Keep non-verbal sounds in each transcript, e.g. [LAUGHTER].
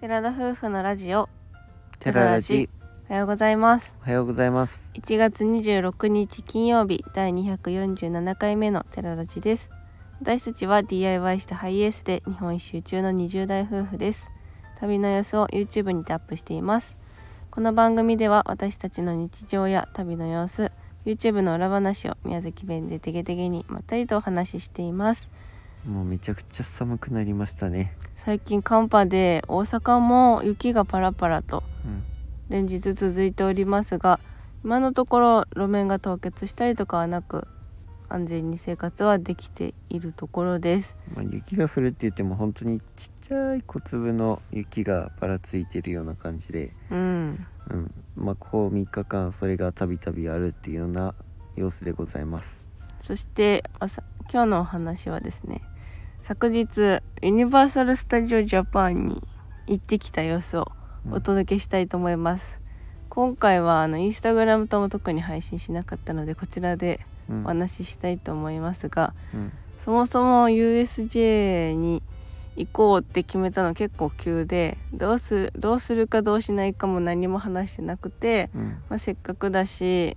寺田夫婦のラジオ。テララジ。おはようございます。おはようございます。1月26日金曜日第247回目のテララジです。私たちは DIY したハイエースで日本一周中の20代夫婦です。旅の様子を YouTube にてアップしています。この番組では私たちの日常や旅の様子 YouTube の裏話を宮崎弁でてげてげにまったりとお話ししていますもうめちゃくちゃ寒くなりましたね。最近寒波で大阪も雪がパラパラとうん。連日続いておりますが今のところ路面が凍結したりとかはなく安全に生活はできているところです。まあ、雪が降るって言っても本当にちっちゃい小粒の雪がばらついてるような感じでうん。うん。まあここ3日間それがたびたびあるっていうような様子でございます。そしてあさ今日のお話はですね昨日ユニバーサル・スタジオ・ジャパンに行ってきた様子をうん。お届けしたいと思います、今回はあのインスタグラムとも特に配信しなかったのでこちらでうん。お話ししたいと思いますが、うん。そもそも USJ に行こうって決めたの結構急でどうすどうするかどうしないかも何も話してなくて、うん。まあ、せっかくだし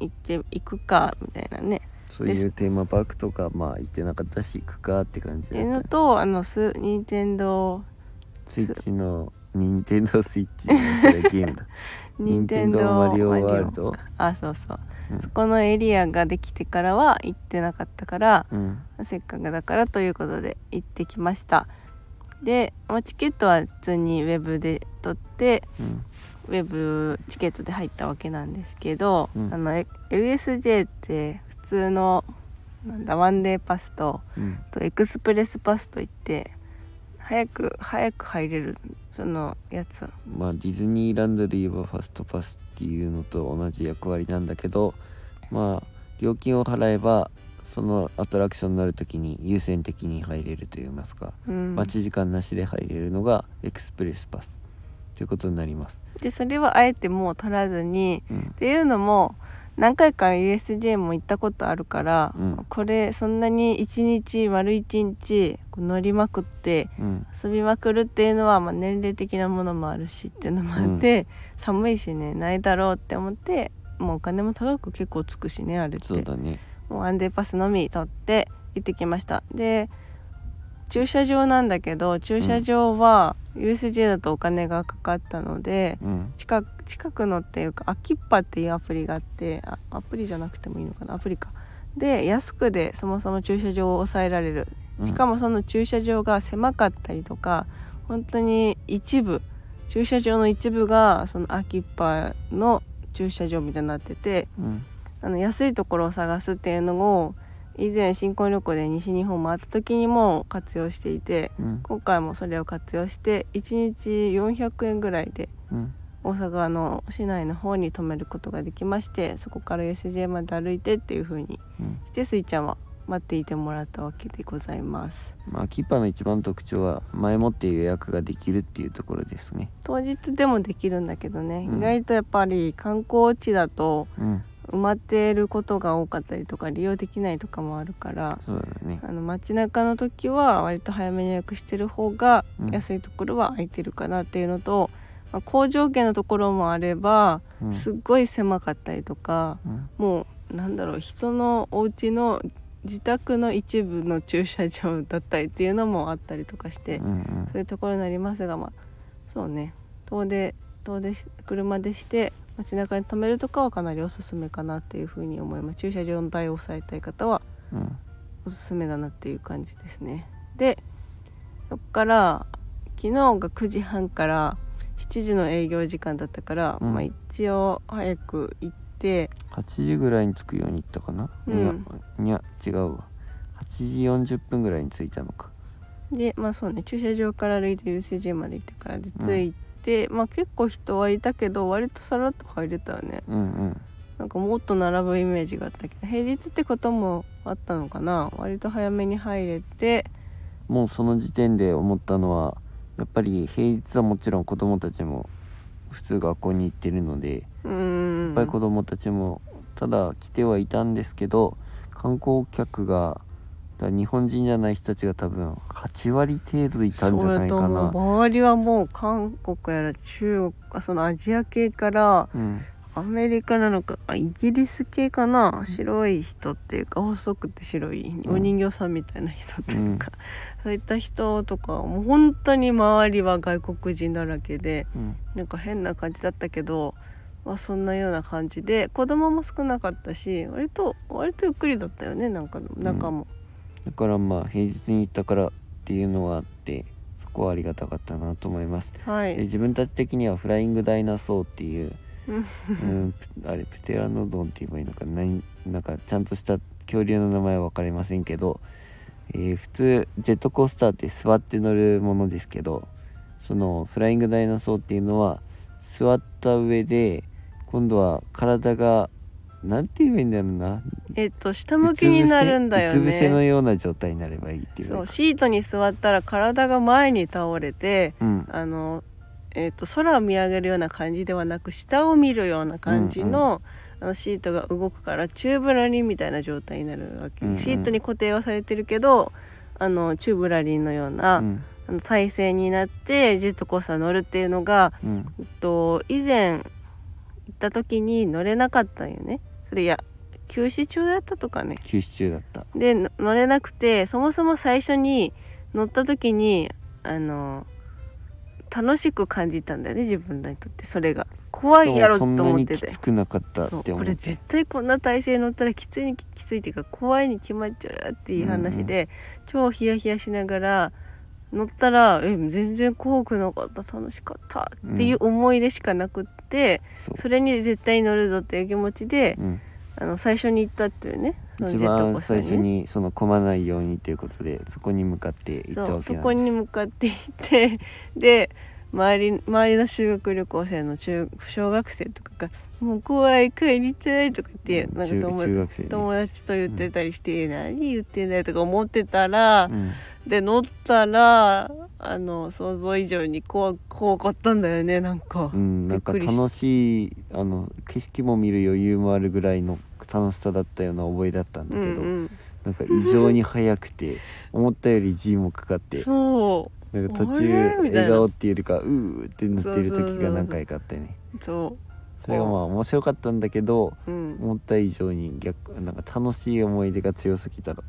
行って行くかみたいなねそういうテーマパークとかまあ行ってなかったし行くかって感じっていうのとあのス任天堂スイッチの任天堂スイッチのそれゲームだ。任天堂マリオワマールド。あそうそう、うん。そこのエリアができてからは行ってなかったからうん。せっかくだからということで行ってきました。で、まあ、チケットは普通にウェブで取ってうん。ウェブチケットで入ったわけなんですけど、うん。あのえ USJ って普通のなんだワンデーパスとうんとエクスプレスパスといって早く早く入れるそのやつ。まあディズニーランドで言えばファストパスっていうのと同じ役割なんだけどまあ料金を払えばそのアトラクションに乗る時に優先的に入れるといいますか、うん。待ち時間なしで入れるのがエクスプレスパスということになります。でそれはあえてもう取らずにうん。っていうのも何回か USJ も行ったことあるから、うん。これそんなに一日丸一日乗りまくってうん。遊びまくるっていうのは、まあ、年齢的なものもあるしっていうのもあって、寒いしねないだろうって思ってもうお金も高く結構つくしねあれって。そうだね。もうワンデーパスのみ取って行ってきました。で駐車場なんだけど駐車場は USJ だとお金がかかったので、うん。近く近くのっていうかアキッパっていうアプリがあってあアプリじゃなくてもいいのかな？アプリか。で安くでそもそも駐車場を抑えられる。うん。しかもその駐車場が狭かったりとか本当に一部駐車場の一部がそのアキッパの駐車場みたいになっててうん。あの安いところを探すっていうのを以前新婚旅行で西日本回った時にも活用していてうん。今回もそれを活用して1日400円ぐらいでうん。大阪の市内の方に泊めることができましてそこから USJ まで歩いてっていう風にうん。してスイちゃんは待っていてもらったわけでございます。まあキーパーの一番特徴は前もって予約ができるっていうところですね。当日でもできるんだけどね、うん。意外とやっぱり観光地だとうん埋まっていることが多かったりとか利用できないとかもあるからそうだね。あの街中の時は割と早めに予約してる方がうん。安いところは空いてるかなっていうのと、まあ、工場圏のところもあればうん。すっごい狭かったりとか、うん。もうなんだろう人のお家の自宅の一部の駐車場だったりっていうのもあったりとかして、うんうん。そういうところになりますがまあそうね。遠出遠出し車でして街中に止めるとかはかなりおすすめかなっていうふうに思います。駐車場の代を抑えたい方はうん。おすすめだなっていう感じですね。でそっから昨日が9時半から7時の営業時間だったから、うん。まあ一応早く行って8時ぐらいに着くように行ったかな、うん。いやいや違うわ。8時40分ぐらいに着いたのか。でまあそうね駐車場から歩いて UCJ まで行ってからで着いて、まあ結構人はいたけど割とさらっと入れたよね。うんうん。なんかもっと並ぶイメージがあったけど平日ってこともあったのかな。割と早めに入れて。もうその時点で思ったのはやっぱり平日はもちろん子供たちも普通学校に行ってるのでうーん。いっぱい子供たちもただ来てはいたんですけど観光客がだ日本人じゃない人たちが多分8割程度いたんじゃないかな。周りはもう韓国やら中国そのアジア系からうん。アメリカなのかあイギリス系かな白い人っていうか細くて白いうん。お人形さんみたいな人っていうか、そういった人とかもう本当に周りは外国人だらけでうん。なんか変な感じだったけど、まあ、そんなような感じで子供も少なかったし割と割とゆっくりだったよねなんか中も。だからまあ平日に行ったからっていうのはあってそこはありがたかったなと思います。はい、で自分たち的にはフライングダイナソーっていううん。うん、あれプテラノドンって言えばいいのかな？何なんかちゃんとした恐竜の名前は分かりませんけど、えー普通ジェットコースターって座って乗るものですけどそのフライングダイナソーっていうのは座った上で今度は体がなんて言えばいいんだろうな。えっと下向きになるんだようつ伏せのね。ような状態になればいいっていうそうシートに座ったら体が前に倒れてうん。あの、えっと空を見上げるような感じではなく下を見るような感じの,、あのシートが動くからチューブラリンみたいな状態になるわけ、うんうん。シートに固定はされてるけどあのチューブラリンのような、うん。あの体勢になってジェットコースター乗るっていうのが、うん。と、以前行った時に乗れなかったんよねそれいや休止中だったとかね。休止中だった。での乗れなくてそもそも最初に乗った時にあの楽しく感じたんだよね自分らにとって。それが。怖いやろと思ってて。これ絶対こんな体勢乗ったらきついにきついっていうか怖いに決まっちゃうよっていう話で、超ヒヤヒヤしながら乗ったらえ全然怖くなかった楽しかったっていう思い出しかなくって、そう。それに絶対乗るぞっていう気持ちで、うん。あの最初に行ったっていうね一番最初にその混まないようにということでそこに向かって行ったわけなんです。そこに向かって行ってで周り周りの修学旅行生の中小学生とかが「もう怖い帰りたい」とか言ってなんか中友中学生ね友達と言ってたりして「何言ってんだよ」とか思ってたら、うん。で乗ったらあの想像以上に怖怖かったんだよねなんか、うん、なんか楽しいあの景色も見る余裕もあるぐらいの楽しさだったような覚えだったんだうけど、んうん、なんか異常に速くて [LAUGHS] 思ったより G もかかってそう。なんか途あ中笑顔っていうよりかうーってなってる時が何回かあってね。そそれがまあ面白かったんだけどう、うん、思った以上に逆なんか楽しい思い出が強すぎたこ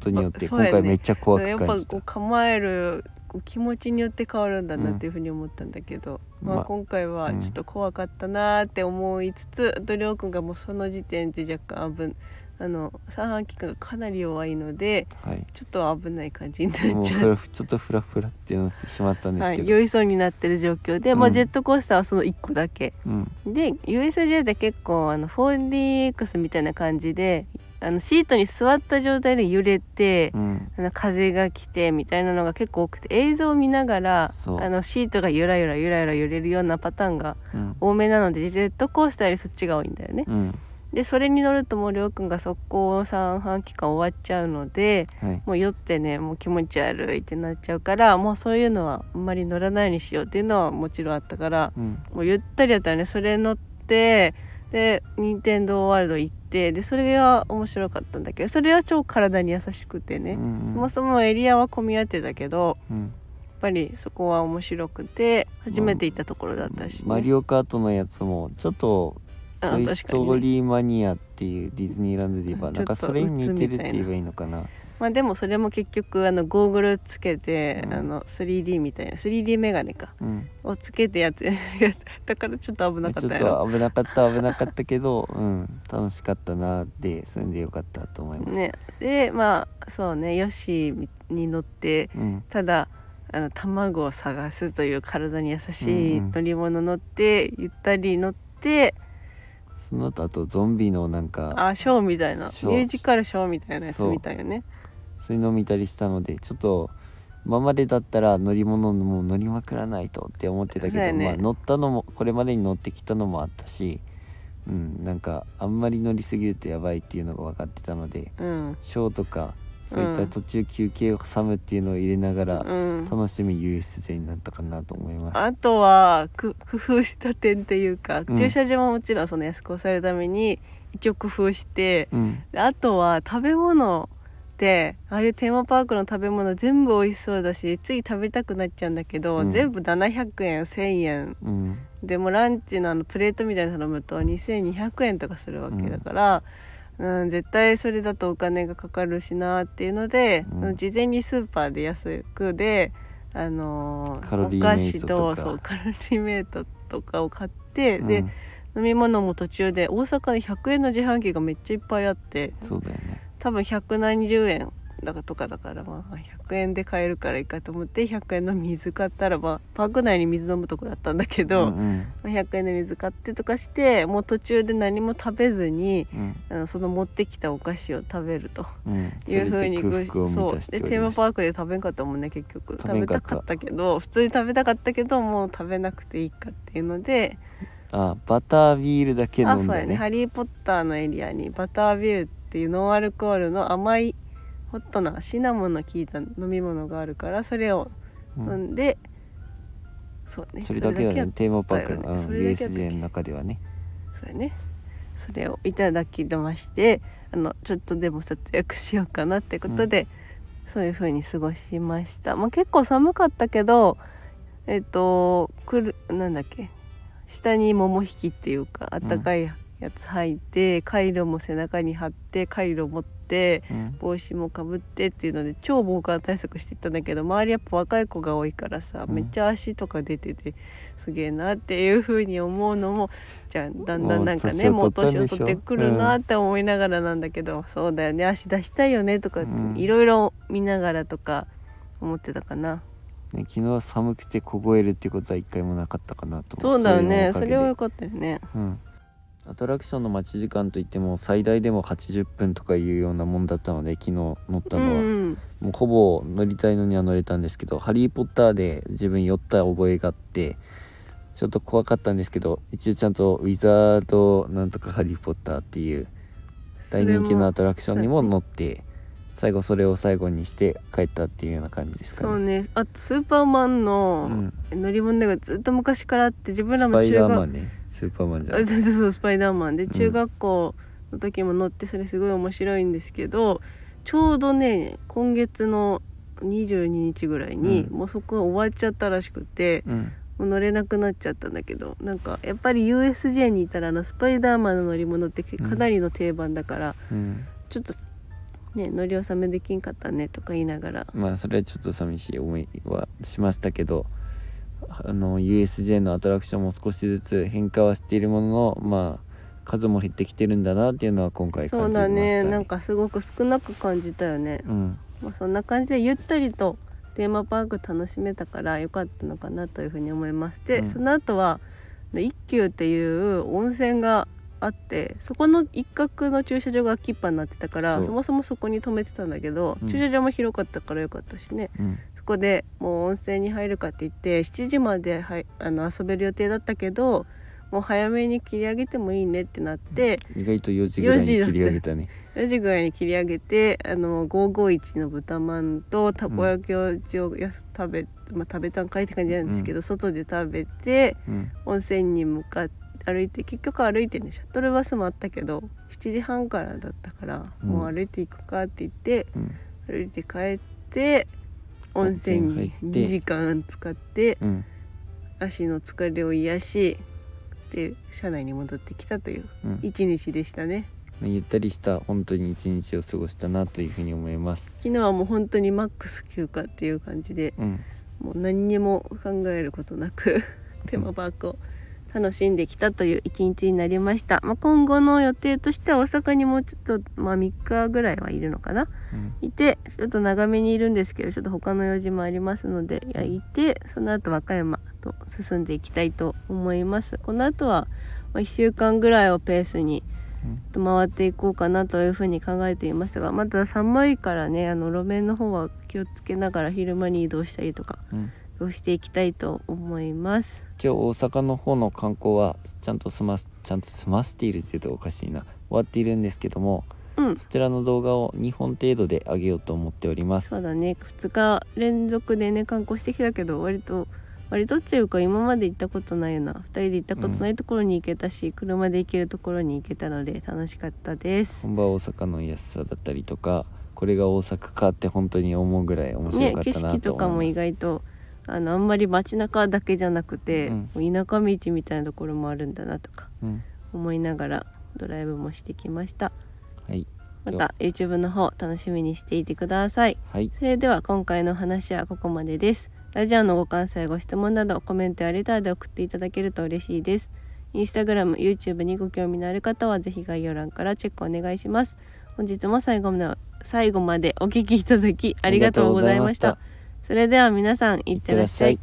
とによって今回めっちゃ怖やっく感じた。ぱこう構える気持ちによって変わるんだなっていうふうに思ったんだけど、まあ、まあ今回はちょっと怖かったなーって思いつつ、あとりょうくんがもうその時点で若干危あの三半規管がかなり弱いのではい。ちょっと危ない感じになっちゃう。ちょっとフラフラってなってしまったんですはい、けど、酔いそうになってる状況で、まあ、うん。ジェットコースターはその1個だけ。うん。で USJ で結構あの 4DX みたいな感じであのシートに座った状態で揺れて、うん。あの風が来てみたいなのが結構多くて映像を見ながらあのシートがゆらゆらゆらゆら揺れるようなパターンがうん。多めなのでジェットコースターよりそっちが多いんだよね。うんでそれに乗るともうりょうくんが速攻三半期間終わっちゃうのではい。もう酔ってねもう気持ち悪いってなっちゃうからもうそういうのはあんまり乗らないようにしようっていうのはもちろんあったからうん。もうゆったりだったらね。それ乗ってで任天堂ワールド行ってでそれが面白かったんだけどそれは超体に優しくてね、うん。そもそもエリアは混み合ってたけどうん。やっぱりそこは面白くて初めて行ったところだったし、ね。マリオカートのやつもちょっと「トあイ・ストーリーマニア」っていうディズニーランドで言えばうんなんかそれに似てるって言えばいいのかな。まあでもそれも結局あのゴーグルつけて、うん。あの 3D みたいな 3D メガネかうん。をつけてやつ [LAUGHS] やったからちょっと危なかちょったっやろ。と危なかった危なかったけど、うん、楽しかったなって住んでよかったと思います、ね。でまあそうねヨッシーに乗ってうん。ただあの卵を探すという体に優しい乗り物乗って、ゆったり乗ってその後あとゾンビのなんかあショーみたいな。ミュージカルショーみたいなやつそう見たよね。そういうのを見たりしたのでちょっと今までだったら乗り物もう乗りまくらないとって思ってたけど、そうやね。まあ、乗ったのもこれまでに乗ってきたのもあったし、うん、なんかあんまり乗りすぎるとやばいっていうのが分かってたのでうん。ショーとかそういった途中休憩を挟むっていうのを入れながらうん。楽しみ USJ になったかなと思います。あとはく [LAUGHS] 工夫した点っていうか、うん。駐車場ももちろんその安く抑えるために一応工夫してうん。であとは食べ物っってああいうテーマパークの食べ物全部美味しそうだしつい食べたくなっちゃうんだけど、うん。全部700円1000円。うん。でもランチのあのプレートみたいなの頼むと2200円とかするわけだから、うん絶対それだとお金がかかるしなっていうので、うん。事前にスーパーで安くで、あのーお菓子とそうカロリーメイトとかを買って、でうん。飲み物も途中で大阪に100円の自販機がめっちゃいっぱいあってそうだよね。多分100何十円だかとかだからまあ100円で買えるからいいかと思って100円の水買ったらばパーク内に水飲むところだったんだけど、うんうん。まあ100円で水買ってとかしてもう途中で何も食べずにうん。その持ってきたお菓子を食べるというふうにれで空腹をそう。でテーマパークで食べんかったもんね結局。食べた。かったけど普通に食べたかったけどもう食べなくていいかっていうのであバタービールだけ飲あそうやね「んだね。ハリー・ポッター」のエリアにバタービールっていうノンアルコールの甘いホットなシナモンの効いた飲み物があるからそれをうん。飲んで、そうねそれだけだやねテーマパークの、うんね。USJ の中ではね。そうやね。それをいただきましてあのちょっとでも節約しようかなってことで、そういう風に過ごしました、まあ、結構寒かったけどえっ、とくるなんだっけ下に桃引きっていうかあったかいやつ履いて、カイロも背中に貼ってカイロ持ってうん。帽子もかぶってっていうので超防寒対策していったんだけど周りやっぱ若い子が多いからさ、うん。めっちゃ足とか出ててすげえなっていう風に思うのもじゃあだんだんなんかねももうう年を取ってくるなって思いながらなんだけど、そうだよね足出したいよねとかうん。いろいろ見ながらとか思ってたかな。ね、昨日は寒くて凍えるってことは一回もなかったかなとそうだよね。そそれは良かったよね。うん、アトラクションの待ち時間といっても最大でも80分とかいうようなもんだったので昨日乗ったうんのは、うんもうほぼ乗りたいのには乗れたんですけど「ハリー・ポッター」で自分酔った覚えがあってちょっと怖かったんですけど一応ちゃんと「ウィザードなんとかハリー・ポッター」っていう大人気のアトラクションにも乗って最後それを最後にして帰ったっていうような感じですかそうね。ねあとスーパーマンのうん。乗り物がずっと昔からあって自分らも中学ねスーパーマンじゃあないそうスパイダーマンでん中学校の時も乗ってそれすごい面白いんですけど、ちょうどね今月の22日ぐらいに、うん。もうそこが終わっちゃったらしくてうん。もう乗れなくなっちゃったんだけどなんかやっぱり USJ にいたらあのスパイダーマンの乗り物ってかなりの定番だから、うん。ちょっとね乗り納めできんかったねとか言いながら。まあそれはちょっと寂しい思いはしましたけどあの USJ のアトラクションも少しずつ変化はしているもののまあ数も減ってきてるんだなっていうのは今回そう感じましただねね。なんかすごく少なく感じたよね。うんまあ、そんな感じでゆったりとテーマパーク楽しめたから良かったのかなというふうに思いまして、うんその後は一休っていう温泉があってそこの一角の駐車場が空きっぱになってたからそもそもそこに止めてたんだけど、うん。駐車場も広かったから良かったしね。うん。そこでもう温泉に入るかって言って7時まではいあの遊べる予定だったけどもう早めに切り上げてもいいねってなって、意外と4時ぐらいに4時だった切り上げたね。4時ぐらいに切り上げてあの551の豚まんとたこ焼きを一応やす食べ、まあ、食べたんかいって感じなんですけど、外で食べてうん。温泉に向かって歩いて結局歩いてねシャトルバスもあったけど7時半からだったから、うん。もう歩いていくかって言ってうん。歩いて帰って温泉に温泉入って。2時間使ってうん。足の疲れを癒しで車内に戻ってきたといううん。一日でしたね。まあゆったりした本当に一日を過ごしたなというふうに思います。昨日はもう本当にマックス休暇っていう感じでうん。もう何にも考えることなくテーマパークを楽しんできたという一日になりました、まあ、今後の予定としては大阪にもうちょっと、まあ、3日ぐらいはいるのかな。うん。いてちょっと長めにいるんですけどちょっと他の用事もありますのでいてその後和歌山と進んでいきたいと思います。この後は1週間ぐらいをペースにうん。回っていこうかなというふうに考えていましたがまだ寒いからねあの路面の方は気をつけながら昼間に移動したりとかうん。をしていきたいと思います今日大阪の方の観光はちゃんと済ますちゃんと済ませているって言うとおかしいな。終わっているんですけどもうん。そちらの動画を2本程度で上げようと思っております。そうだね。2日連続でね観光してきたけど割と割とっていうか今まで行ったことないような。2人で行ったことないところに行けたし、車で行けるところに行けたので楽しかったです。本場大阪の安さだったりとかこれが大阪かって本当に思うぐらい面白ね景かったな色とかも意と思います、外とあのあんまり街中だけじゃなくて、うん。田舎道みたいなところもあるんだなとかうん。思いながらドライブもしてきました。はい。また YouTube の方楽しみにしていてください。はい。それでは今回の話はここまでです。ラジオのご感想やご質問などコメントやレターで送っていただけると嬉しいです。インスタグラム YouTube にご興味のある方はぜひ概要欄からチェックお願いします。本日も最後まで最後までお聞きいただきありがとうございましたそれでは皆さんいってらっしゃい。